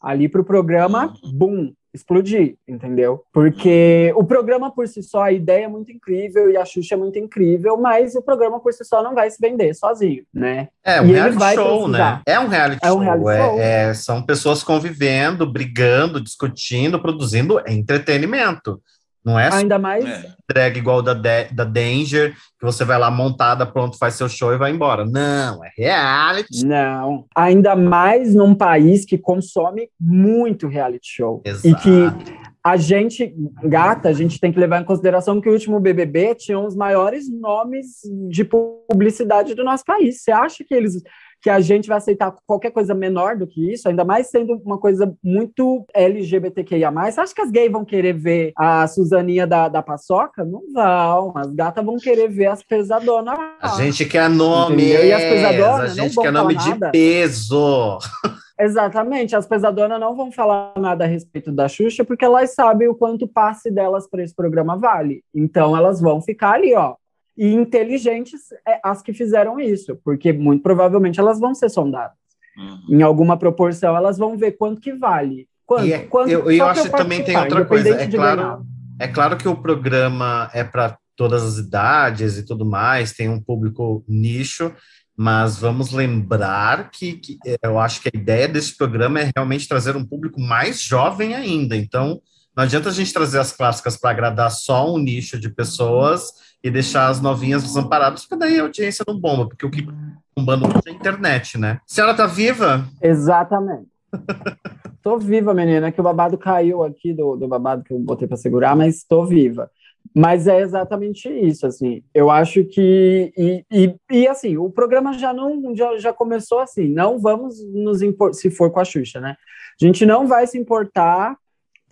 ali para o programa, boom, explodir, entendeu? Porque o programa por si só, a ideia é muito incrível e a Xuxa é muito incrível, mas o programa por si só não vai se vender sozinho, né? É um e reality show, né? É um reality é um reality show. É, é, são pessoas convivendo, brigando, discutindo, produzindo entretenimento. Não é ainda mais é. drag igual da, da Danger, que você vai lá montada, pronto, faz seu show e vai embora. Não, é reality. Não. Ainda mais num país que consome muito reality show. Exato. E que a gente, gata, a gente tem que levar em consideração que o último BBB tinha os maiores nomes de publicidade do nosso país. Você acha que eles que a gente vai aceitar qualquer coisa menor do que isso, ainda mais sendo uma coisa muito LGBTQIA. Acho que as gays vão querer ver a Suzaninha da, da paçoca? Não vão. As gatas vão querer ver as pesadonas. A gente quer nome. E as pesadonas. A gente quer nome de nada. peso. Exatamente, as pesadonas não vão falar nada a respeito da Xuxa, porque elas sabem o quanto passe delas para esse programa vale. Então elas vão ficar ali, ó, e inteligentes é, as que fizeram isso, porque muito provavelmente elas vão ser sondadas. Uhum. Em alguma proporção, elas vão ver quanto que vale. Quanto, é, quanto, eu, eu acho que também tem outra coisa. É claro, é claro que o programa é para todas as idades e tudo mais, tem um público nicho, mas vamos lembrar que, que eu acho que a ideia desse programa é realmente trazer um público mais jovem ainda. Então, não adianta a gente trazer as clássicas para agradar só um nicho de pessoas e deixar as novinhas desamparadas, porque daí a audiência não bomba, porque o que bombando é a internet, né? A senhora tá viva? Exatamente. tô viva, menina, que o babado caiu aqui do, do babado que eu botei para segurar, mas tô viva. Mas é exatamente isso, assim. Eu acho que e, e, e, assim, o programa já não já, já começou assim. Não vamos nos importar se for com a Xuxa, né? A gente não vai se importar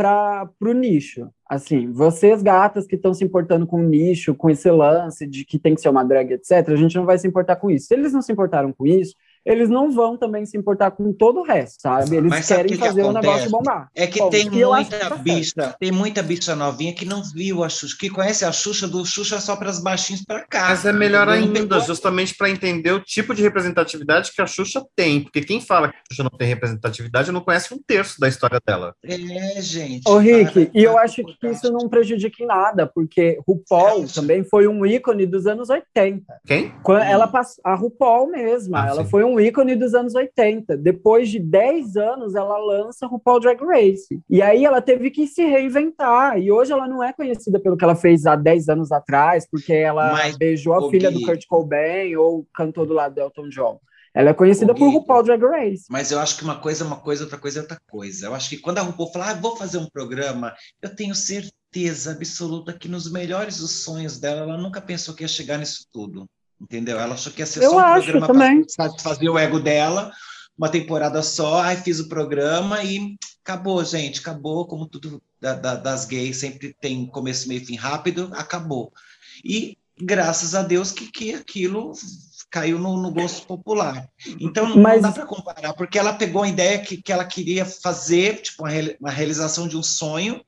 para o nicho. Assim, vocês gatas que estão se importando com o nicho, com esse lance de que tem que ser uma drag, etc., a gente não vai se importar com isso. Se eles não se importaram com isso, eles não vão também se importar com todo o resto, sabe? Eles Mas sabe querem o que que fazer o negócio bombar. É que Bom, tem que muita bicha, tem muita bicha novinha que não viu a Xuxa, que conhece a Xuxa do Xuxa só para as baixinhas para cá. Mas é melhor ainda, justamente para entender o tipo de representatividade que a Xuxa tem. Porque quem fala que a Xuxa não tem representatividade não conhece um terço da história dela. É, gente. Ô, Rick, e eu acho que isso não prejudica em nada, porque RuPaul também foi um ícone dos anos 80. Quem? Quando Hum. ela passou, a RuPaul mesma, Ah, ela sim. foi um ícone dos anos 80. Depois de 10 anos, ela lança RuPaul Drag Race. E aí ela teve que se reinventar. E hoje ela não é conhecida pelo que ela fez há 10 anos atrás, porque ela Mas, beijou a filha Gui- do Kurt Cobain ou cantou do lado do Elton John. Ela é conhecida por RuPaul Drag Race. Mas eu acho que uma coisa é uma coisa, outra coisa é outra coisa. Eu acho que quando a RuPaul fala, ah, vou fazer um programa, eu tenho certeza absoluta que nos melhores dos sonhos dela, ela nunca pensou que ia chegar nisso tudo. Entendeu? Ela achou que ia ser Eu só um programa também. para satisfazer o ego dela, uma temporada só, aí fiz o programa e acabou, gente, acabou, como tudo da- da- das gays, sempre tem começo, meio fim rápido, acabou. E graças a Deus que, que aquilo caiu no, no gosto popular. Então não, Mas- não dá para comparar, porque ela pegou a ideia que, que ela queria fazer, tipo, uma realização de um sonho,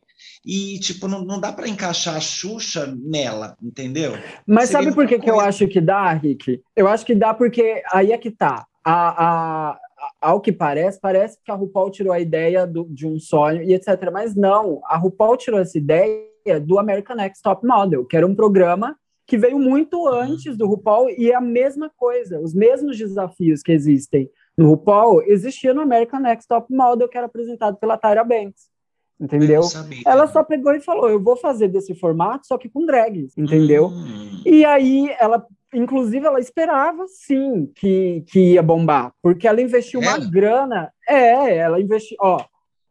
e tipo, não, não dá para encaixar a Xuxa nela, entendeu? Mas Seria sabe por que, outra que eu acho que dá, Rick? Eu acho que dá porque aí é que tá. A, a, ao que parece, parece que a RuPaul tirou a ideia do- de um sonho e etc. Mas não, a RuPaul tirou essa ideia do American Next Top Model, que era um programa que veio muito antes do RuPaul e é a mesma coisa, os mesmos desafios que existem no RuPaul existiam no American Next Top Model, que era apresentado pela Tyra Banks. Entendeu? Ela só pegou e falou: Eu vou fazer desse formato, só que com drags, entendeu? Hum. E aí ela, inclusive, ela esperava sim que, que ia bombar, porque ela investiu uma Ela? grana. É, ela investiu, ó,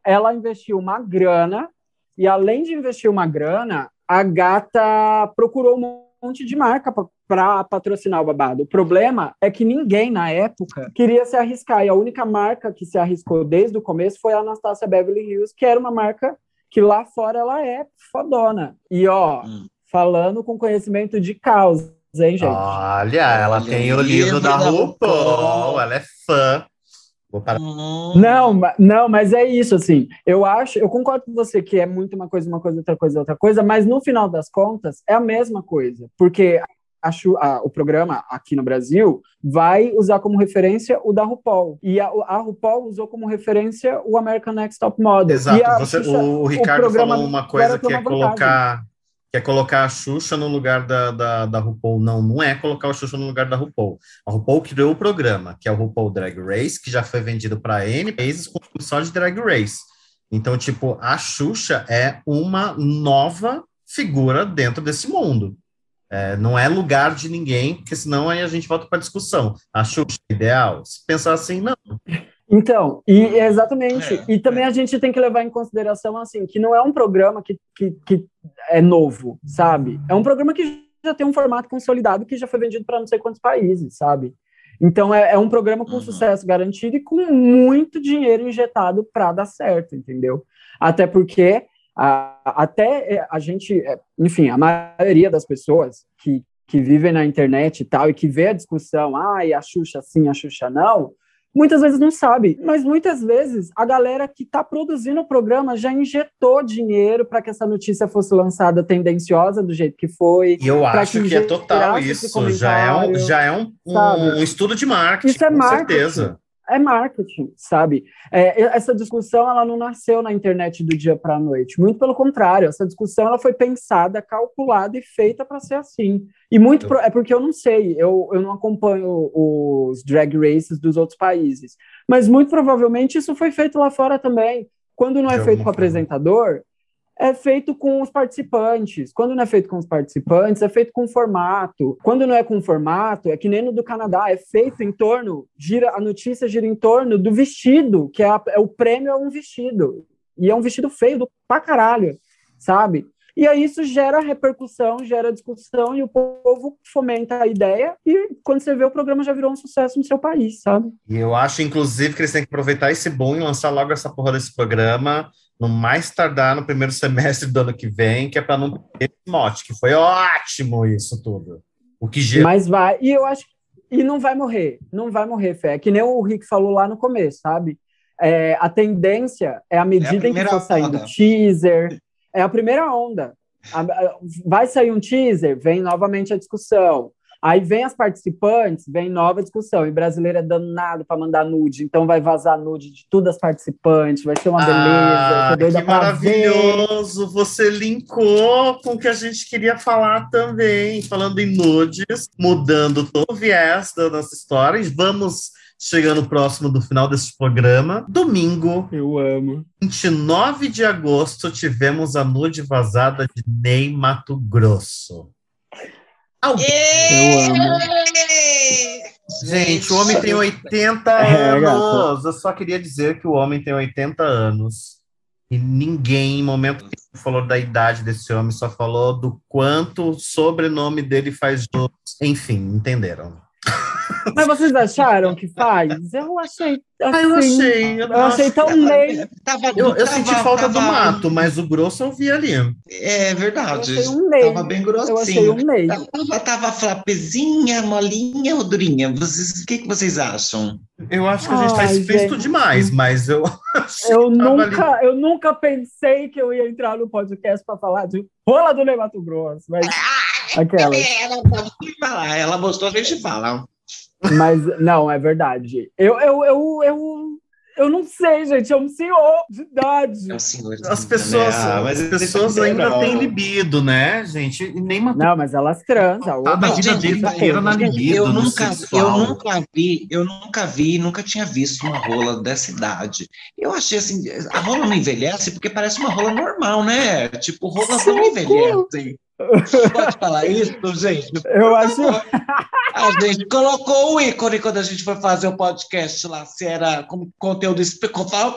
ela investiu uma grana, e além de investir uma grana, a gata procurou um monte de marca para patrocinar o babado. O problema é que ninguém na época queria se arriscar, e a única marca que se arriscou desde o começo foi a Anastasia Beverly Hills, que era uma marca que lá fora ela é fodona. E ó, Hum. falando com conhecimento de causa, hein, gente? Olha, ela Olha, tem o livro da da RuPaul, ela é fã. Hum. Não, não, mas é isso, assim. Eu acho, eu concordo com você que é muito uma coisa, uma coisa, outra coisa, outra coisa, mas no final das contas é a mesma coisa, porque a a- o programa aqui no Brasil vai usar como referência o da RuPaul. E a, a RuPaul usou como referência o American Next Top Model. Exato, você- Xuxa- o, o Ricardo programa falou uma coisa que é colocar que é colocar a Xuxa no lugar da, da, da RuPaul. Não, não é colocar a Xuxa no lugar da RuPaul. A RuPaul criou o programa, que é o RuPaul Drag Race, que já foi vendido para N países com só de Drag Race. Então, tipo, a Xuxa é uma nova figura dentro desse mundo. É, não é lugar de ninguém, porque senão aí a gente volta para a discussão. A Xuxa é ideal? Se pensar assim, não. Então, e exatamente. É, e também a gente tem que levar em consideração assim que não é um programa que, que, que é novo, sabe? É um programa que já tem um formato consolidado que já foi vendido para não sei quantos países, sabe? Então é, é um programa com Uhum. sucesso garantido e com muito dinheiro injetado para dar certo, entendeu? Até porque a, até é, a gente, é, enfim, a maioria das pessoas que, que vivem na internet e tal e que vê a discussão, ah, e a Xuxa sim, a Xuxa não, muitas vezes não sabe, mas muitas vezes a galera que está produzindo o programa já injetou dinheiro para que essa notícia fosse lançada tendenciosa do jeito que foi. E eu acho que que é total isso. Já é um, já é um, um, um estudo de marketing, Isso é com marketing. certeza. É marketing, sabe? É, essa discussão ela não nasceu na internet do dia para a noite. Muito pelo contrário, essa discussão ela foi pensada, calculada e feita para ser assim. E muito pro- é porque eu não sei, eu, eu não acompanho os drag races dos outros países, mas muito provavelmente isso foi feito lá fora também. Quando não é feito com o apresentador, é feito com os participantes. Quando não é feito com os participantes, é feito com formato. Quando não é com formato, é que nem no do Canadá, é feito em torno, gira a notícia gira em torno do vestido, que é, a- é o prêmio é um vestido. E é um vestido feio do pra caralho, sabe? E aí isso gera repercussão, gera discussão, e o povo fomenta a ideia, e quando você vê, o programa já virou um sucesso no seu país, sabe? E eu acho, inclusive, que eles têm que aproveitar esse boom e lançar logo essa porra desse programa, no mais tardar no primeiro semestre do ano que vem, que é para não ter esse mote, que foi ótimo isso tudo. O que gera Mas vai. E eu acho, e não vai morrer, não vai morrer, Fé. É que nem o Rick falou lá no começo, sabe? É, a tendência é à medida é em que for saindo onda. teaser, é a primeira onda. Vai sair um teaser, vem novamente a discussão. Aí vem as participantes, vem nova discussão. E brasileiro é danado para mandar nude, então vai vazar nude de todas as participantes, vai ser uma ah, beleza. que maravilhoso! Ver. Você linkou com o que a gente queria falar também, falando em nudes, mudando todo o viés da nossa história. Vamos chegando próximo do final desse programa. Domingo. Eu amo. 29 de agosto, tivemos a nude vazada de Ney Mato Grosso. Eu amo. Gente, o homem tem 80 é, anos. Eu só queria dizer que o homem tem 80 anos. E ninguém, em momento nenhum, falou da idade desse homem, só falou do quanto o sobrenome dele faz jus. Enfim, entenderam. Mas vocês acharam que faz? Eu achei. Assim, ah, eu assim, achei. Eu, eu achei tão lei. Eu, eu senti falta tava... do mato, mas o grosso eu vi ali. É verdade. Eu um tava bem grossinho. Eu achei um lei. Tava, tava flapezinha, molinha ou durinha? Vocês, o que, que vocês acham? Eu acho que a gente Ai, tá explícito demais, mas eu. Eu nunca, ali. eu nunca pensei que eu ia entrar no podcast para falar de rola do Ney Mato Grosso, mas. Aquela. Ela, falar, ela mostrou, a gente fala. Mas não, é verdade. Eu, eu, eu, eu, eu não sei, gente, é um senhor de idade. É um senhor de As pessoas, né? ah, mas as pessoas ainda têm libido, né, gente? E nem uma... Não, mas elas transam. A vida dele inteira na libido, eu nunca, eu nunca vi, eu nunca vi, nunca tinha visto uma rola dessa idade. Eu achei assim, a rola não envelhece porque parece uma rola normal, né? Tipo, rolas não envelhecem. Pode falar isso, gente? Eu acho. A gente colocou o ícone quando a gente foi fazer o podcast lá, se era com conteúdo,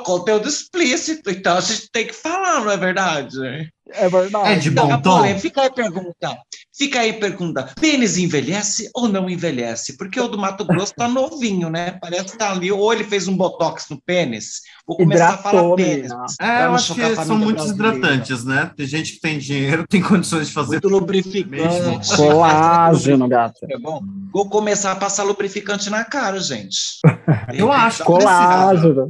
conteúdo explícito, então a gente tem que falar, não é verdade? É verdade. É de bom então, tom. Fica aí a pergunta. Fica aí a pergunta. Pênis envelhece ou não envelhece? Porque o do Mato Grosso tá novinho, né? Parece que tá ali, ou ele fez um botox no pênis. Vou começar Hidratou, a falar pênis. É, eu acho que são muito hidratantes, né? Tem gente que tem dinheiro, tem condições de fazer. Muito lubrificante. Colágeno, gata. É bom. Vou começar a passar lubrificante na cara, gente. eu acho. Colágeno.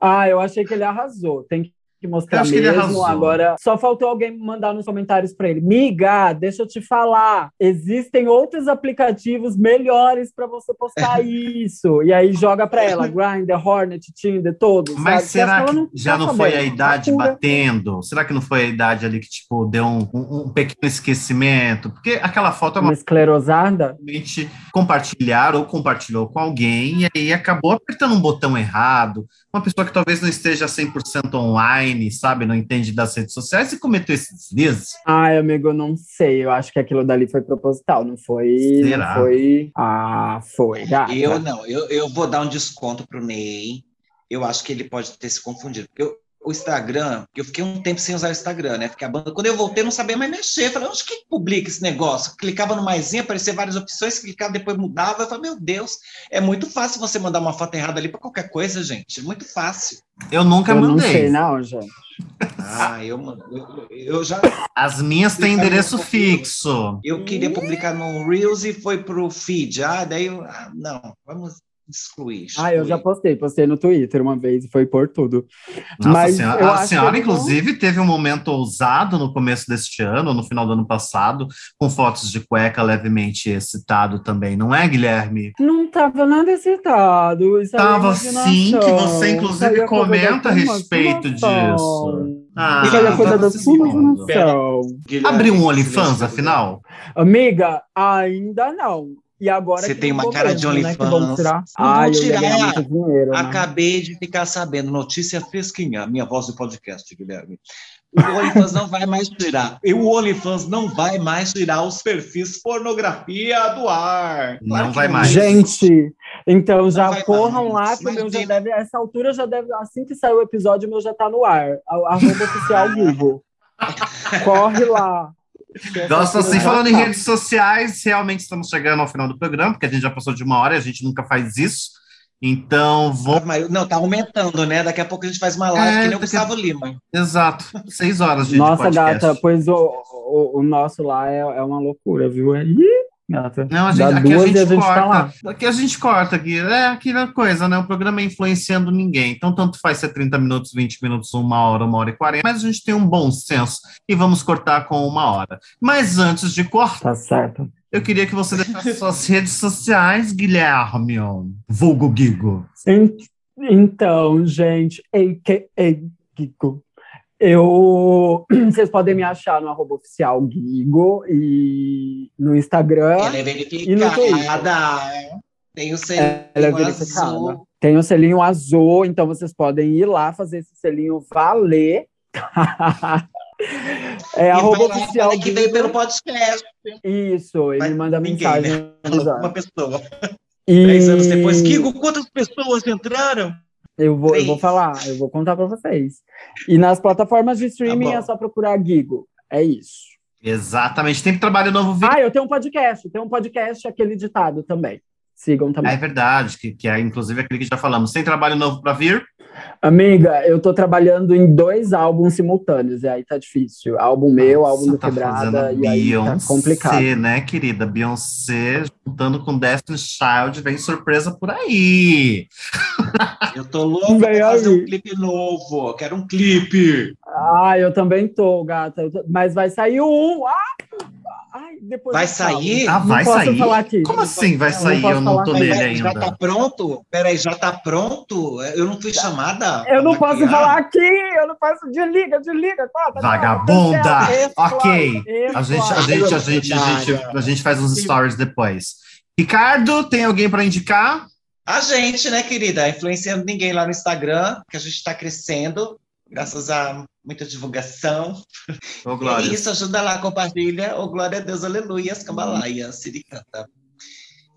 ah, eu achei que ele arrasou. Tem que que mostrar mesmo. Agora, só faltou alguém mandar nos comentários para ele. Miga, deixa eu te falar. Existem outros aplicativos melhores para você postar isso. E aí joga para ela. Grindr, Hornet, Tinder, todos. Mas sabe? será que, que já tá não foi a idade batendo? Será que não foi a idade ali que, tipo, deu um, um, um pequeno esquecimento? Porque aquela foto é uma... uma esclerosada? Compartilhar ou compartilhou com alguém e aí acabou apertando um botão errado. Uma pessoa que talvez não esteja 100% online online, sabe? Não entende das redes sociais e cometeu esses deslizes? Ai, amigo, eu não sei. Eu acho que aquilo dali foi proposital, não foi. Será? Não foi. Ah, foi. Gata. Eu não, eu, eu vou dar um desconto pro Ney. Eu acho que ele pode ter se confundido. Porque eu, o Instagram, porque eu fiquei um tempo sem usar o Instagram, né? Fiquei a banda. Quando eu voltei, eu não sabia mais mexer. falei, onde que publica esse negócio? Clicava no maisinho, aparecia várias opções, clicava, depois mudava. Eu falei, meu Deus, é muito fácil você mandar uma foto errada ali para qualquer coisa, gente. É muito fácil. Eu nunca eu mandei. Não sei, não, gente. Ah, eu, eu, eu já. As minhas têm endereço fixo. Eu queria publicar no Reels e foi pro feed. Ah, daí eu. Ah, não, vamos excluir, Ah, eu já postei, postei no Twitter uma vez e foi por tudo. Nossa Mas senhora, a senhora, inclusive, não... teve um momento ousado no começo deste ano, no final do ano passado, com fotos de cueca levemente excitado também, não é, Guilherme? Não estava nada excitado. Estava sim, que você inclusive comenta a respeito disso. Ah, isso aí é coisa da sua imaginação. Abriu um OnlyFans, afinal? Amiga, ainda não. E agora você tem uma cara de OnlyFans. Né, ah, tirar. Dinheiro, né? Acabei de ficar sabendo, notícia fresquinha, minha voz do podcast, Guilherme. O OnlyFans não vai mais tirar. E o OnlyFans não vai mais tirar os perfis pornografia do ar. Claro não vai mais. Gente, então já corram lá, que o meu já deve, essa altura já deve, assim que sair o episódio, o meu já tá no ar. Arroba oficial Google. Corre lá. Nossa, assim, falando em redes sociais, realmente estamos chegando ao final do programa, porque a gente já passou de uma hora e a gente nunca faz isso. Então, vou. Não, tá aumentando, né? Daqui a pouco a gente faz uma live é, que nem o Gustavo Lima. Exato. Seis horas de Nossa, podcast. gata, pois o, o, o, nosso lá é, é uma loucura, viu? É... Não, a gente, aqui a gente, a gente corta. Tá aqui a gente corta aqui. É aquela coisa, né? O programa é influenciando ninguém. Então, tanto faz ser 30 minutos, 20 minutos, uma hora, uma hora e 40, mas a gente tem um bom senso e vamos cortar com uma hora. Mas antes de cortar. Tá certo. Eu queria que você deixasse suas redes sociais, Guilherme, vulgo Gigo. Então, gente, a.k.a. Gigo. Eu, vocês podem me achar no arroba oficial Gigo e no Instagram. Ela é verificada. Tem o selinho é azul. Tem o selinho azul, então vocês podem ir lá fazer esse selinho valer. é e arroba oficial que veio pelo podcast. Isso, ele Mas manda ninguém, mensagem. Né? Uma pessoa. E... Três anos depois, Gigo, quantas pessoas entraram? Eu vou, eu vou falar, eu vou contar para vocês. E nas plataformas de streaming tá é só procurar Gigo. É isso. Exatamente. Tem trabalho novo. Ah, eu tenho um podcast. Tem um podcast, aquele ditado também. Sigam também. É verdade, que, que é inclusive aquele que já falamos. Tem trabalho novo para vir? Amiga, eu tô trabalhando em dois álbuns simultâneos, e aí tá difícil. Álbum meu, Nossa, álbum do tá Quebrada, e aí tá complicado. Beyoncé, né, querida? Beyoncé juntando com Destiny Child, vem surpresa por aí. Eu tô louco pra fazer um clipe novo, quero um clipe. Ah, eu também tô, gata. Mas vai sair um. Ah! Ai, depois vai sair? Ah, vai sair? Como assim vai sair? Eu não tô nele ainda. Já tá pronto? Peraí, já tá pronto? Eu não fui chamada? Eu não posso falar aqui, eu não posso. Desliga, desliga. Tá, tá, Vagabunda! ok. A gente, a, gente, a, gente, a, gente, a gente faz uns stories depois. Ricardo, tem alguém para indicar? A gente, né, querida? Influenciando ninguém lá no Instagram, que a gente está crescendo graças a muita divulgação. Glória. É isso, ajuda lá, compartilha. Ô, glória a Deus, aleluia, Cambalaia, Siricanta.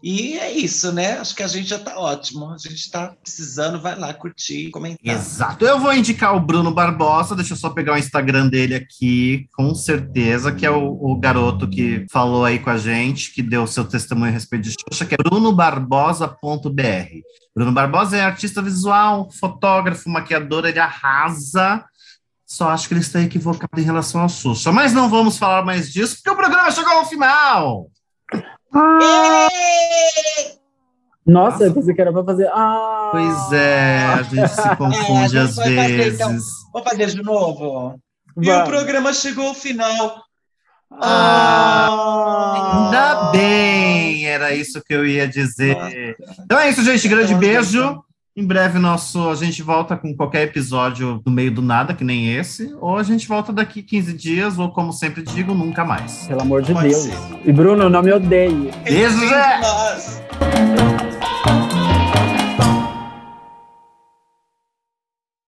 E é isso, né? Acho que a gente já está ótimo. A gente está precisando, vai lá curtir, comentar. Exato. Eu vou indicar o Bruno Barbosa, deixa eu só pegar o Instagram dele aqui, com certeza, que é o, o garoto que falou aí com a gente, que deu seu testemunho a respeito de Xuxa, que é brunobarbosa.br. Bruno Barbosa é artista visual, fotógrafo, maquiador, ele arrasa. Só acho que ele está equivocado em relação ao Xuxa. Mas não vamos falar mais disso, porque o programa chegou ao final. Ah! Nossa, eu pensei que era para fazer. Ah! Pois é, a gente se confunde é, às vezes. Fazer, então. Vou fazer de novo. Vai. E o programa chegou ao final. Ah, ainda bem, era isso que eu ia dizer. Nossa. Então é isso, gente. Grande beijo. Em breve nosso, a gente volta com qualquer episódio no meio do nada, que nem esse, ou a gente volta daqui 15 dias, ou como sempre digo, nunca mais. Pelo amor de Pode Deus. Ser. E Bruno, não me odeie. Beijo, Zé!